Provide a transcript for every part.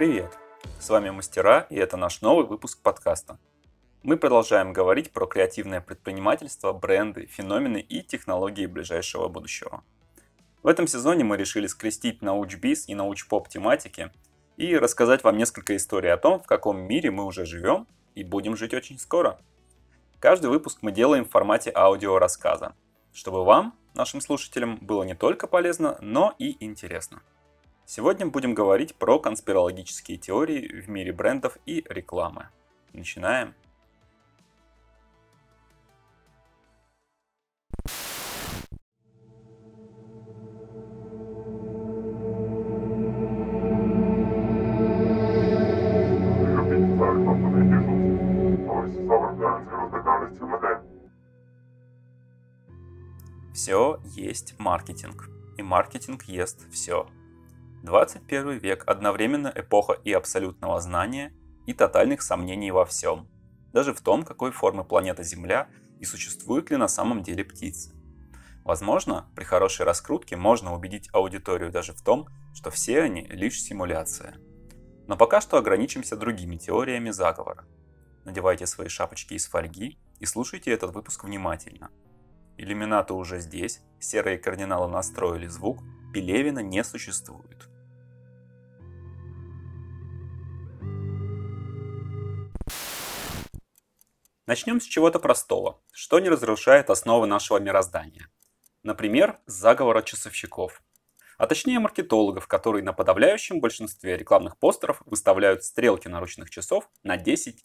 Привет! С вами Мастера, и это наш новый выпуск подкаста. Мы продолжаем говорить про креативное предпринимательство, бренды, феномены и технологии ближайшего будущего. В этом сезоне мы решили скрестить научбиз и научпоп тематики и рассказать вам несколько историй о том, в каком мире мы уже живем и будем жить очень скоро. Каждый выпуск мы делаем в формате аудиорассказа, чтобы вам, нашим слушателям, было не только полезно, но и интересно. Сегодня будем говорить про конспирологические теории в мире брендов и рекламы. Начинаем. Все есть маркетинг, и маркетинг ест все. 21 век одновременно эпоха и абсолютного знания, и тотальных сомнений во всем. Даже в том, какой формы планета Земля и существуют ли на самом деле птицы. Возможно, при хорошей раскрутке можно убедить аудиторию даже в том, что все они лишь симуляция. Но пока что ограничимся другими теориями заговора. Надевайте свои шапочки из фольги и слушайте этот выпуск внимательно – Иллюминаты уже здесь, серые кардиналы настроили звук, Пелевина не существует. Начнем с чего-то простого, что не разрушает основы нашего мироздания. Например, с заговора часовщиков. А точнее маркетологов, которые на подавляющем большинстве рекламных постеров выставляют стрелки наручных часов на 10-10.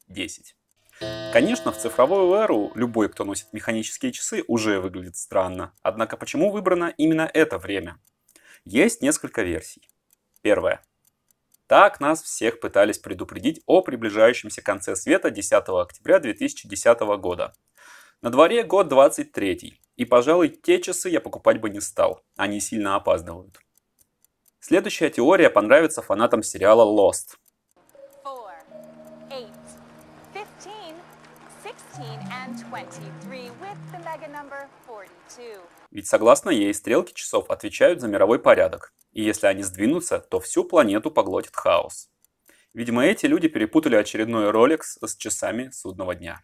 Конечно, в цифровую эру любой, кто носит механические часы, уже выглядит странно. Однако почему выбрано именно это время? Есть несколько версий. Первая. Так нас всех пытались предупредить о приближающемся конце света 10 октября 2010 года. На дворе год 23, и, пожалуй, те часы я покупать бы не стал, они сильно опаздывают. Следующая теория понравится фанатам сериала Lost – Ведь согласно ей, стрелки часов отвечают за мировой порядок, и если они сдвинутся, то всю планету поглотит хаос. Видимо, эти люди перепутали очередной Rolex с часами судного дня.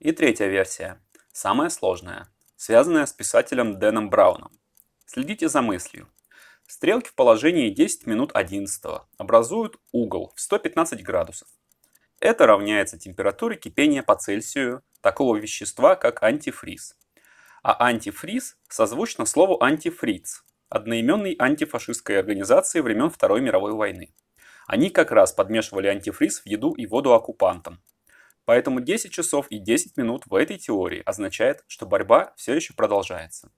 И третья версия, самая сложная, связанная с писателем Дэном Брауном. Следите за мыслью. Стрелки в положении 10 минут 11 образуют угол в 115 градусов. Это равняется температуре кипения по Цельсию такого вещества, как антифриз. А антифриз созвучно слову антифриц, одноименной антифашистской организации времен Второй мировой войны. Они как раз подмешивали антифриз в еду и воду оккупантам. Поэтому 10 часов и 10 минут в этой теории означает, что борьба все еще продолжается.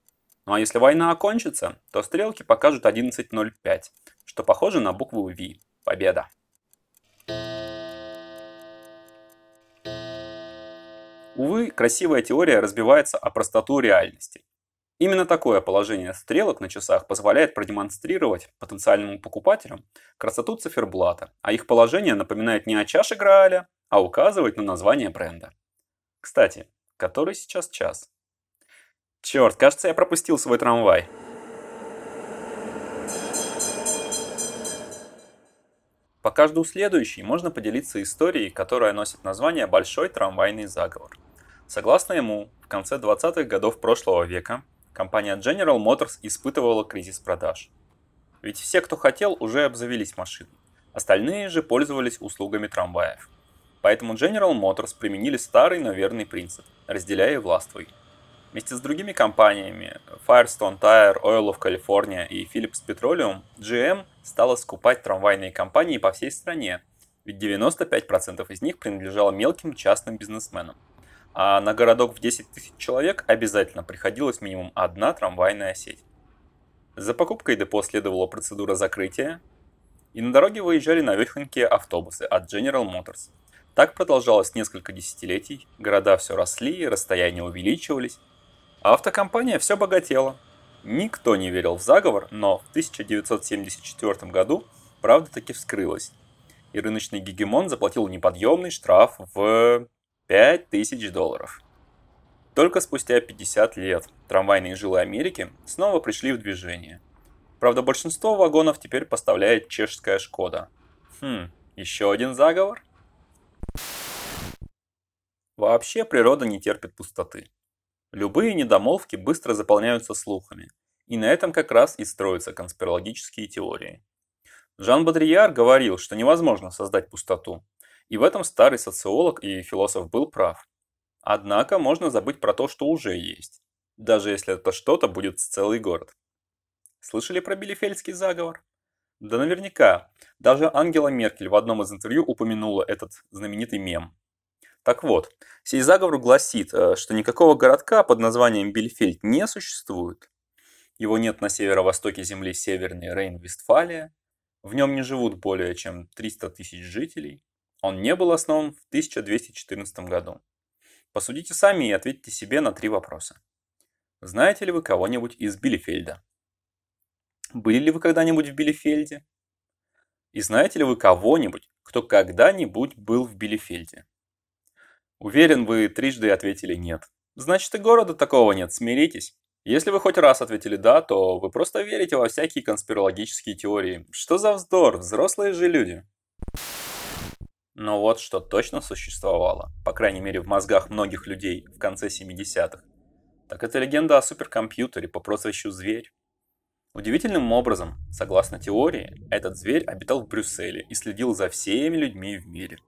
Ну а если война окончится, то стрелки покажут 11.05, что похоже на букву V. Победа. Увы, красивая теория разбивается о простоту реальности. Именно такое положение стрелок на часах позволяет продемонстрировать потенциальному покупателям красоту циферблата, а их положение напоминает не о чаше Грааля, а указывает на название бренда. Кстати, который сейчас час? Черт, кажется, я пропустил свой трамвай. По каждому следующей можно поделиться историей, которая носит название «Большой трамвайный заговор». Согласно ему, в конце 20-х годов прошлого века компания General Motors испытывала кризис продаж. Ведь все, кто хотел, уже обзавелись машиной. Остальные же пользовались услугами трамваев. Поэтому General Motors применили старый, но верный принцип – разделяя и властвуй. Вместе с другими компаниями Firestone Tire, Oil of California и Philips Petroleum, GM стала скупать трамвайные компании по всей стране, ведь 95% из них принадлежало мелким частным бизнесменам а на городок в 10 тысяч человек обязательно приходилась минимум одна трамвайная сеть. За покупкой депо следовала процедура закрытия, и на дороге выезжали навехонькие автобусы от General Motors. Так продолжалось несколько десятилетий, города все росли, расстояния увеличивались, а автокомпания все богатела. Никто не верил в заговор, но в 1974 году правда таки вскрылась, и рыночный гегемон заплатил неподъемный штраф в 5000 долларов. Только спустя 50 лет трамвайные жилы Америки снова пришли в движение. Правда, большинство вагонов теперь поставляет чешская Шкода. Хм, еще один заговор? Вообще природа не терпит пустоты. Любые недомолвки быстро заполняются слухами, и на этом как раз и строятся конспирологические теории. Жан Бодрияр говорил, что невозможно создать пустоту, и в этом старый социолог и философ был прав. Однако можно забыть про то, что уже есть, даже если это что-то будет целый город. Слышали про Билефельдский заговор? Да наверняка. Даже Ангела Меркель в одном из интервью упомянула этот знаменитый мем. Так вот, сей заговор гласит, э, что никакого городка под названием Бильфельд не существует. Его нет на северо-востоке земли Северной Рейн-Вестфалия. В нем не живут более чем 300 тысяч жителей. Он не был основан в 1214 году. Посудите сами и ответьте себе на три вопроса. Знаете ли вы кого-нибудь из Билефельда? Были ли вы когда-нибудь в Билефельде? И знаете ли вы кого-нибудь, кто когда-нибудь был в Билефельде? Уверен, вы трижды ответили «нет». Значит, и города такого нет, смиритесь. Если вы хоть раз ответили «да», то вы просто верите во всякие конспирологические теории. Что за вздор, взрослые же люди. Но вот что точно существовало, по крайней мере в мозгах многих людей в конце 70-х, так это легенда о суперкомпьютере по прозвищу Зверь. Удивительным образом, согласно теории, этот зверь обитал в Брюсселе и следил за всеми людьми в мире.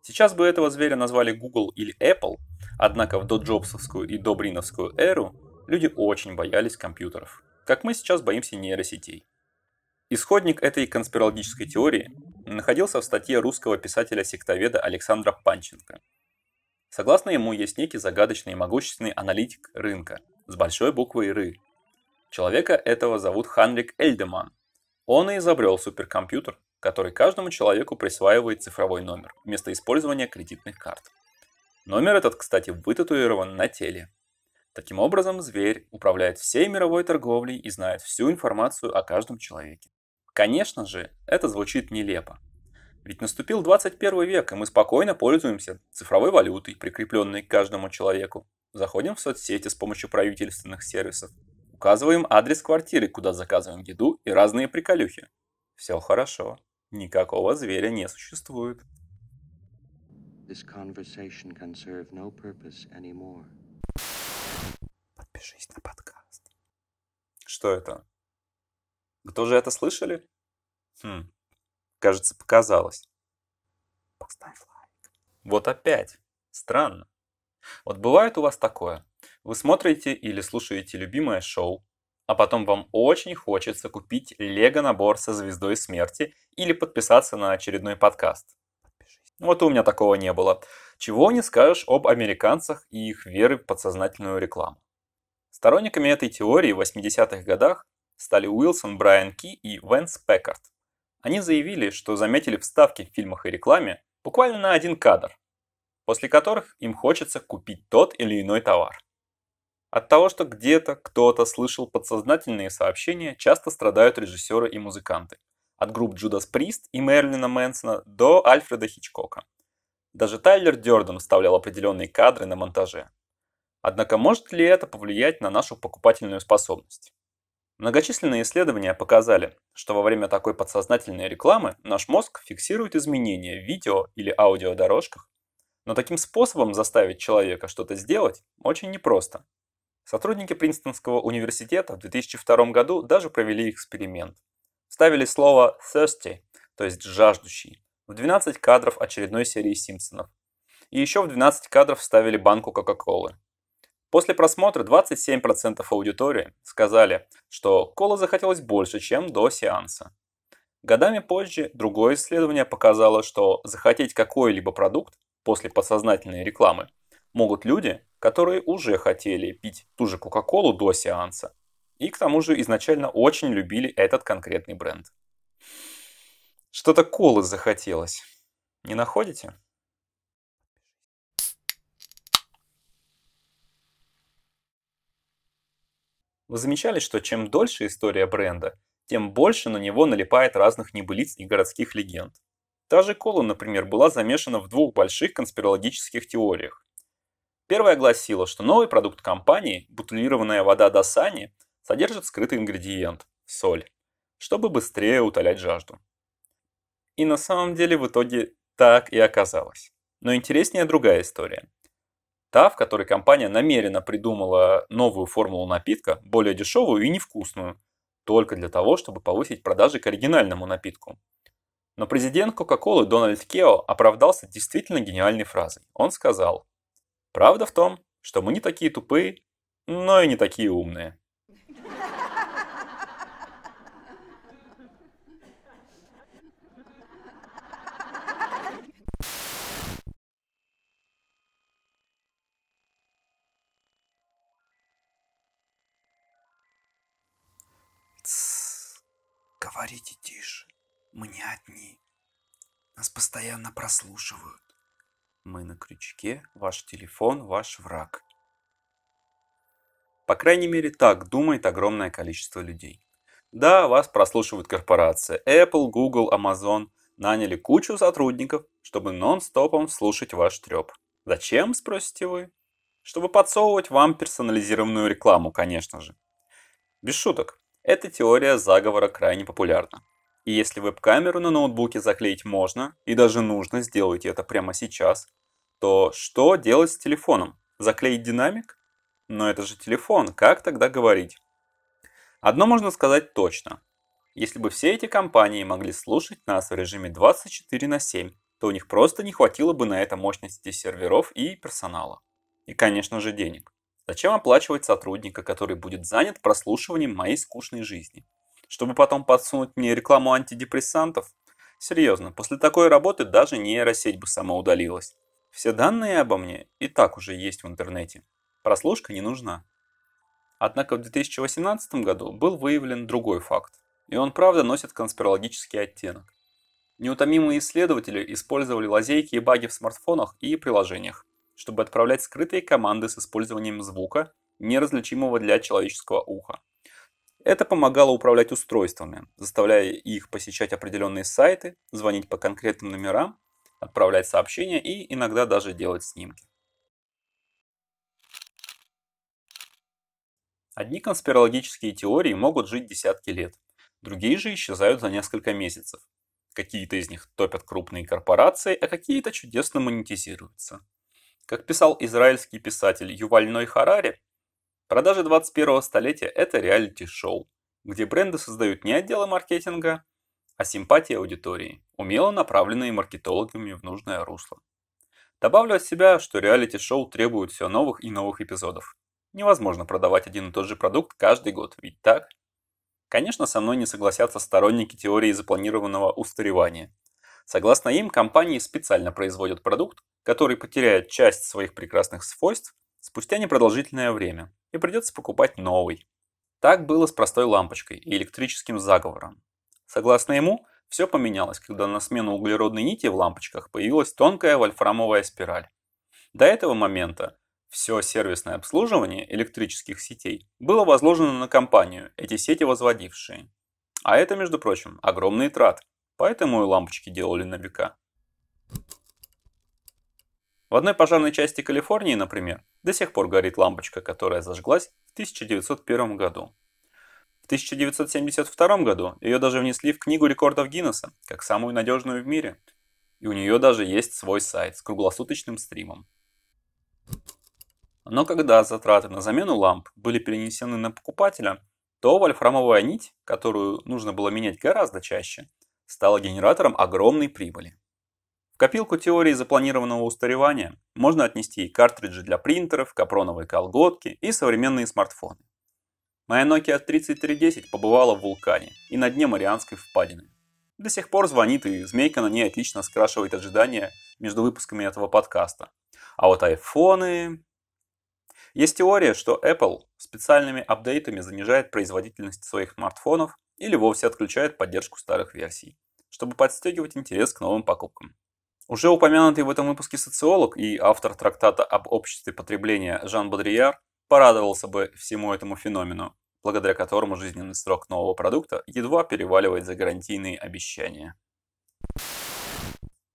Сейчас бы этого зверя назвали Google или Apple, однако в доджобсовскую и добриновскую эру люди очень боялись компьютеров, как мы сейчас боимся нейросетей. Исходник этой конспирологической теории находился в статье русского писателя-сектоведа Александра Панченко. Согласно ему, есть некий загадочный и могущественный аналитик рынка с большой буквой «ры». Человека этого зовут Ханрик Эльдеман. Он и изобрел суперкомпьютер, который каждому человеку присваивает цифровой номер вместо использования кредитных карт. Номер этот, кстати, вытатуирован на теле. Таким образом, зверь управляет всей мировой торговлей и знает всю информацию о каждом человеке. Конечно же, это звучит нелепо. Ведь наступил 21 век, и мы спокойно пользуемся цифровой валютой, прикрепленной к каждому человеку. Заходим в соцсети с помощью правительственных сервисов, указываем адрес квартиры, куда заказываем еду и разные приколюхи. Все хорошо. Никакого зверя не существует. No. Подпишись на подкаст. Что это? Кто же это слышали? Хм, кажется, показалось. Поставь лайк. Вот опять. Странно. Вот бывает у вас такое. Вы смотрите или слушаете любимое шоу, а потом вам очень хочется купить лего-набор со звездой смерти или подписаться на очередной подкаст. Вот у меня такого не было. Чего не скажешь об американцах и их веры в подсознательную рекламу. Сторонниками этой теории в 80-х годах стали Уилсон Брайан Ки и Венс Пеккарт. Они заявили, что заметили вставки в фильмах и рекламе буквально на один кадр, после которых им хочется купить тот или иной товар. От того, что где-то кто-то слышал подсознательные сообщения, часто страдают режиссеры и музыканты. От групп Judas Priest и Мерлина Мэнсона до Альфреда Хичкока. Даже Тайлер Дёрден вставлял определенные кадры на монтаже. Однако может ли это повлиять на нашу покупательную способность? Многочисленные исследования показали, что во время такой подсознательной рекламы наш мозг фиксирует изменения в видео или аудиодорожках, но таким способом заставить человека что-то сделать очень непросто. Сотрудники Принстонского университета в 2002 году даже провели эксперимент. Вставили слово thirsty, то есть жаждущий, в 12 кадров очередной серии Симпсонов. И еще в 12 кадров вставили банку Кока-Колы. После просмотра 27% аудитории сказали, что колы захотелось больше, чем до сеанса. Годами позже другое исследование показало, что захотеть какой-либо продукт после подсознательной рекламы могут люди, которые уже хотели пить ту же Кока-Колу до сеанса. И к тому же изначально очень любили этот конкретный бренд. Что-то колы захотелось. Не находите? Вы замечали, что чем дольше история бренда, тем больше на него налипает разных небылиц и городских легенд. Та же кола, например, была замешана в двух больших конспирологических теориях. Первая гласила, что новый продукт компании, бутылированная вода Dasani, содержит скрытый ингредиент – соль, чтобы быстрее утолять жажду. И на самом деле в итоге так и оказалось. Но интереснее другая история. Та, в которой компания намеренно придумала новую формулу напитка, более дешевую и невкусную, только для того, чтобы повысить продажи к оригинальному напитку. Но президент Кока-Колы Дональд Кео оправдался действительно гениальной фразой. Он сказал, «Правда в том, что мы не такие тупые, но и не такие умные». Говорите тише. Мы не одни. Нас постоянно прослушивают. Мы на крючке, ваш телефон, ваш враг. По крайней мере, так думает огромное количество людей. Да, вас прослушивают корпорации Apple, Google, Amazon. Наняли кучу сотрудников, чтобы нон-стопом слушать ваш треп. Зачем, спросите вы? Чтобы подсовывать вам персонализированную рекламу, конечно же. Без шуток. Эта теория заговора крайне популярна. И если веб-камеру на ноутбуке заклеить можно, и даже нужно сделать это прямо сейчас, то что делать с телефоном? Заклеить динамик? Но это же телефон, как тогда говорить? Одно можно сказать точно. Если бы все эти компании могли слушать нас в режиме 24 на 7, то у них просто не хватило бы на это мощности серверов и персонала. И, конечно же, денег. Зачем оплачивать сотрудника, который будет занят прослушиванием моей скучной жизни? Чтобы потом подсунуть мне рекламу антидепрессантов? Серьезно, после такой работы даже нейросеть бы сама удалилась. Все данные обо мне и так уже есть в интернете. Прослушка не нужна. Однако в 2018 году был выявлен другой факт, и он правда носит конспирологический оттенок. Неутомимые исследователи использовали лазейки и баги в смартфонах и приложениях, чтобы отправлять скрытые команды с использованием звука, неразличимого для человеческого уха. Это помогало управлять устройствами, заставляя их посещать определенные сайты, звонить по конкретным номерам, отправлять сообщения и иногда даже делать снимки. Одни конспирологические теории могут жить десятки лет, другие же исчезают за несколько месяцев. Какие-то из них топят крупные корпорации, а какие-то чудесно монетизируются. Как писал израильский писатель Юваль Ной Харари, продажи 21 столетия – это реалити-шоу, где бренды создают не отделы маркетинга, а симпатии аудитории, умело направленные маркетологами в нужное русло. Добавлю от себя, что реалити-шоу требует все новых и новых эпизодов. Невозможно продавать один и тот же продукт каждый год, ведь так? Конечно, со мной не согласятся сторонники теории запланированного устаревания. Согласно им, компании специально производят продукт, который потеряет часть своих прекрасных свойств спустя непродолжительное время, и придется покупать новый. Так было с простой лампочкой и электрическим заговором. Согласно ему, все поменялось, когда на смену углеродной нити в лампочках появилась тонкая вольфрамовая спираль. До этого момента все сервисное обслуживание электрических сетей было возложено на компанию, эти сети возводившие. А это, между прочим, огромные траты, поэтому и лампочки делали на века. В одной пожарной части Калифорнии, например, до сих пор горит лампочка, которая зажглась в 1901 году. В 1972 году ее даже внесли в Книгу рекордов Гиннесса, как самую надежную в мире. И у нее даже есть свой сайт с круглосуточным стримом. Но когда затраты на замену ламп были перенесены на покупателя, то вольфрамовая нить, которую нужно было менять гораздо чаще, стала генератором огромной прибыли. В копилку теории запланированного устаревания можно отнести и картриджи для принтеров, капроновые колготки и современные смартфоны. Моя Nokia 3310 побывала в вулкане и на дне Марианской впадины. До сих пор звонит и змейка на ней отлично скрашивает ожидания между выпусками этого подкаста. А вот айфоны... Есть теория, что Apple специальными апдейтами занижает производительность своих смартфонов или вовсе отключает поддержку старых версий, чтобы подстегивать интерес к новым покупкам. Уже упомянутый в этом выпуске социолог и автор трактата об обществе потребления Жан Бодрияр порадовался бы всему этому феномену, благодаря которому жизненный срок нового продукта едва переваливает за гарантийные обещания.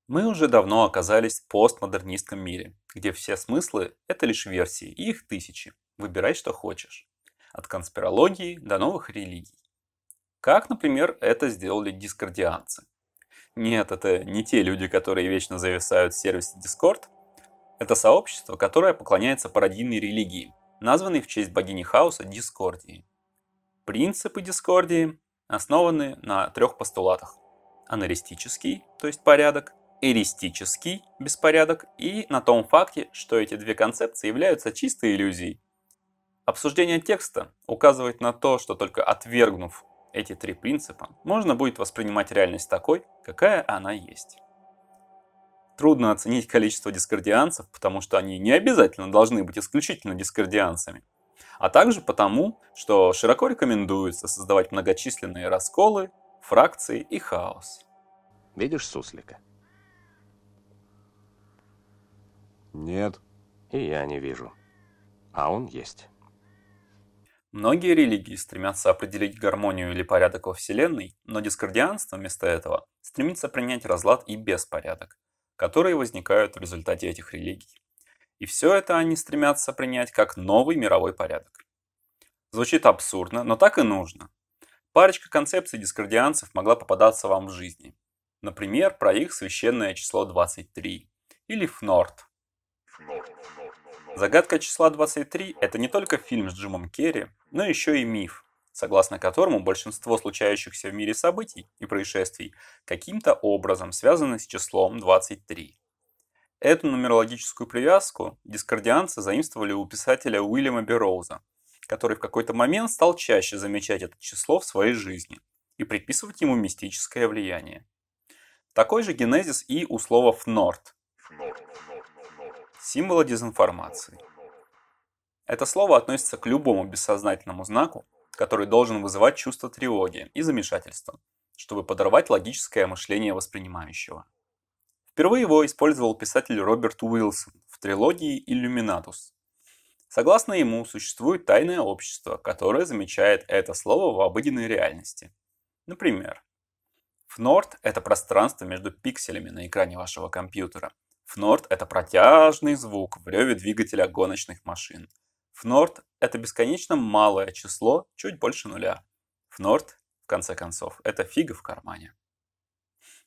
Мы уже давно оказались в постмодернистском мире, где все смыслы – это лишь версии, и их тысячи. Выбирай, что хочешь. От конспирологии до новых религий. Как, например, это сделали дискордианцы. Нет, это не те люди, которые вечно зависают в сервисе Discord. Это сообщество, которое поклоняется пародийной религии, названной в честь богини хаоса Дискордии. Принципы Дискордии основаны на трех постулатах. Анаристический, то есть порядок, эристический, беспорядок, и на том факте, что эти две концепции являются чистой иллюзией. Обсуждение текста указывает на то, что только отвергнув эти три принципа, можно будет воспринимать реальность такой, какая она есть. Трудно оценить количество дискордианцев, потому что они не обязательно должны быть исключительно дискордианцами, а также потому, что широко рекомендуется создавать многочисленные расколы, фракции и хаос. Видишь суслика? Нет. И я не вижу. А он есть. Многие религии стремятся определить гармонию или порядок во Вселенной, но дискордианство вместо этого стремится принять разлад и беспорядок, которые возникают в результате этих религий. И все это они стремятся принять как новый мировой порядок. Звучит абсурдно, но так и нужно. Парочка концепций дискордианцев могла попадаться вам в жизни. Например, про их священное число 23 или ФНОРТ. Загадка числа 23 – это не только фильм с Джимом Керри, но еще и миф, согласно которому большинство случающихся в мире событий и происшествий каким-то образом связаны с числом 23. Эту нумерологическую привязку дискордианцы заимствовали у писателя Уильяма Бероуза, который в какой-то момент стал чаще замечать это число в своей жизни и приписывать ему мистическое влияние. Такой же генезис и у слова «фнорт» – символа дезинформации. Это слово относится к любому бессознательному знаку, который должен вызывать чувство тревоги и замешательства, чтобы подорвать логическое мышление воспринимающего. Впервые его использовал писатель Роберт Уилсон в трилогии «Иллюминатус». Согласно ему, существует тайное общество, которое замечает это слово в обыденной реальности. Например, FNORD – это пространство между пикселями на экране вашего компьютера. FNORD – это протяжный звук в реве двигателя гоночных машин. FNORD – это бесконечно малое число, чуть больше нуля. FNORD, в конце концов, это фига в кармане.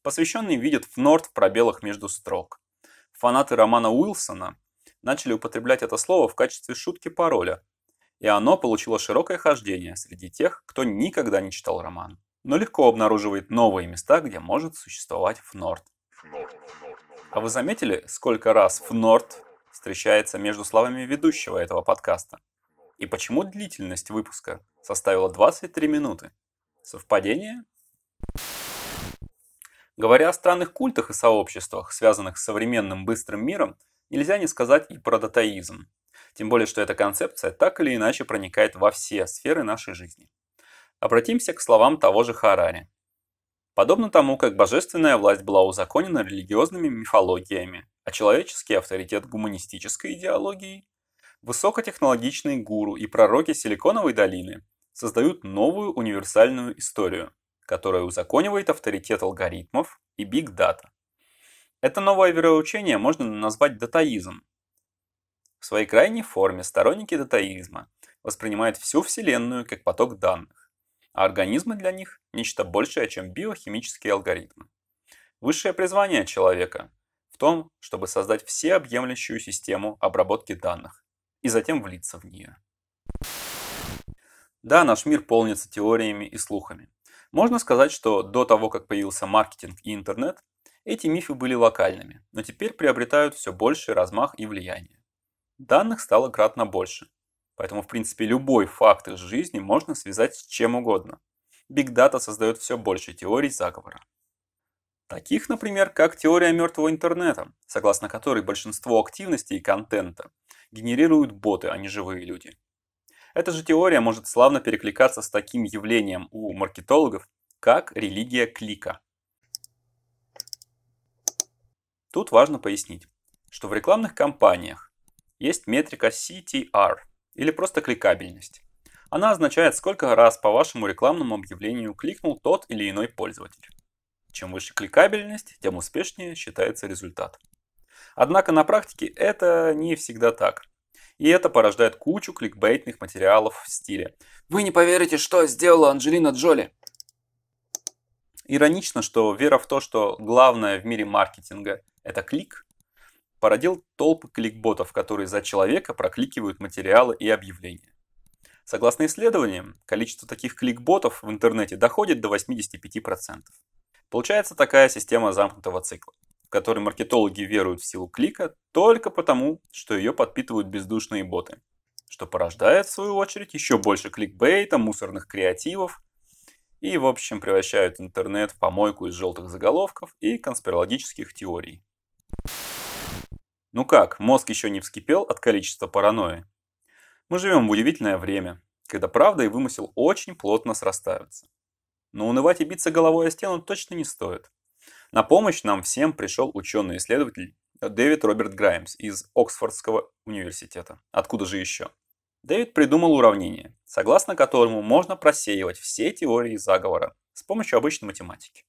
Посвященные видят FNORD в пробелах между строк. Фанаты романа Уилсона начали употреблять это слово в качестве шутки пароля, и оно получило широкое хождение среди тех, кто никогда не читал роман, но легко обнаруживает новые места, где может существовать FNORD. А вы заметили, сколько раз FNORD встречается между словами ведущего этого подкаста? И почему длительность выпуска составила 23 минуты? Совпадение? Говоря о странных культах и сообществах, связанных с современным быстрым миром, нельзя не сказать и про датаизм. Тем более, что эта концепция так или иначе проникает во все сферы нашей жизни. Обратимся к словам того же Харари. Подобно тому, как божественная власть была узаконена религиозными мифологиями, а человеческий авторитет гуманистической идеологией, высокотехнологичные гуру и пророки Силиконовой долины создают новую универсальную историю, которая узаконивает авторитет алгоритмов и биг-дата. Это новое вероучение можно назвать датаизм. В своей крайней форме сторонники датаизма воспринимают всю Вселенную как поток данных а организмы для них – нечто большее, чем биохимические алгоритмы. Высшее призвание человека в том, чтобы создать всеобъемлющую систему обработки данных и затем влиться в нее. Да, наш мир полнится теориями и слухами. Можно сказать, что до того, как появился маркетинг и интернет, эти мифы были локальными, но теперь приобретают все больший размах и влияние. Данных стало кратно больше, Поэтому, в принципе, любой факт из жизни можно связать с чем угодно. Биг Дата создает все больше теорий заговора. Таких, например, как теория мертвого интернета, согласно которой большинство активности и контента генерируют боты, а не живые люди. Эта же теория может славно перекликаться с таким явлением у маркетологов, как религия клика. Тут важно пояснить, что в рекламных кампаниях есть метрика CTR – или просто кликабельность. Она означает, сколько раз по вашему рекламному объявлению кликнул тот или иной пользователь. Чем выше кликабельность, тем успешнее считается результат. Однако на практике это не всегда так. И это порождает кучу кликбейтных материалов в стиле «Вы не поверите, что сделала Анджелина Джоли!» Иронично, что вера в то, что главное в мире маркетинга – это клик, породил толпы кликботов, которые за человека прокликивают материалы и объявления. Согласно исследованиям, количество таких кликботов в интернете доходит до 85%. Получается такая система замкнутого цикла, в которой маркетологи веруют в силу клика только потому, что ее подпитывают бездушные боты, что порождает в свою очередь еще больше кликбейта, мусорных креативов и, в общем, превращают интернет в помойку из желтых заголовков и конспирологических теорий. Ну как, мозг еще не вскипел от количества паранойи? Мы живем в удивительное время, когда правда и вымысел очень плотно срастаются. Но унывать и биться головой о стену точно не стоит. На помощь нам всем пришел ученый-исследователь Дэвид Роберт Граймс из Оксфордского университета. Откуда же еще? Дэвид придумал уравнение, согласно которому можно просеивать все теории заговора с помощью обычной математики.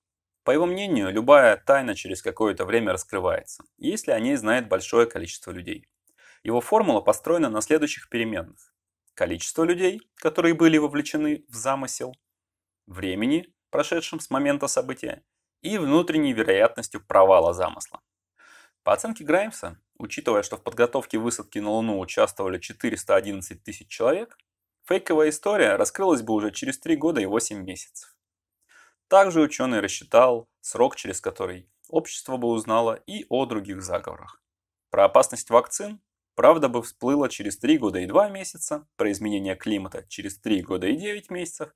По его мнению, любая тайна через какое-то время раскрывается, если о ней знает большое количество людей. Его формула построена на следующих переменных. Количество людей, которые были вовлечены в замысел, времени, прошедшем с момента события, и внутренней вероятностью провала замысла. По оценке Граймса, учитывая, что в подготовке высадки на Луну участвовали 411 тысяч человек, фейковая история раскрылась бы уже через 3 года и 8 месяцев. Также ученый рассчитал срок, через который общество бы узнало и о других заговорах. Про опасность вакцин Правда бы всплыла через 3 года и 2 месяца, про изменение климата через 3 года и 9 месяцев,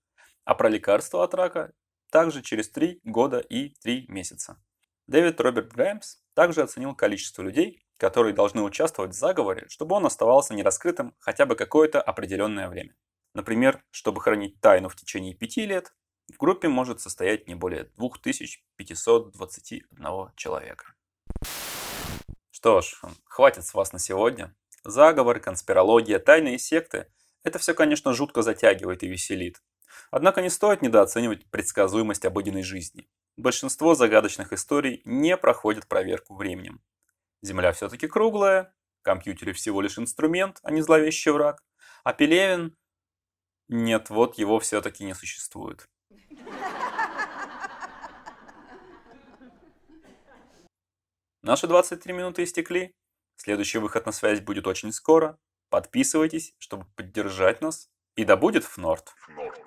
а про лекарство от рака также через 3 года и 3 месяца. Дэвид Роберт Граймс также оценил количество людей, которые должны участвовать в заговоре, чтобы он оставался нераскрытым хотя бы какое-то определенное время. Например, чтобы хранить тайну в течение 5 лет, в группе может состоять не более 2521 человека. Что ж, хватит с вас на сегодня. Заговор, конспирология, тайные секты – это все, конечно, жутко затягивает и веселит. Однако не стоит недооценивать предсказуемость обыденной жизни. Большинство загадочных историй не проходят проверку временем. Земля все-таки круглая, компьютеры всего лишь инструмент, а не зловещий враг, а Пелевин... Нет, вот его все-таки не существует. Наши 23 минуты истекли. Следующий выход на связь будет очень скоро. Подписывайтесь, чтобы поддержать нас. И да будет в Норд. В Норд.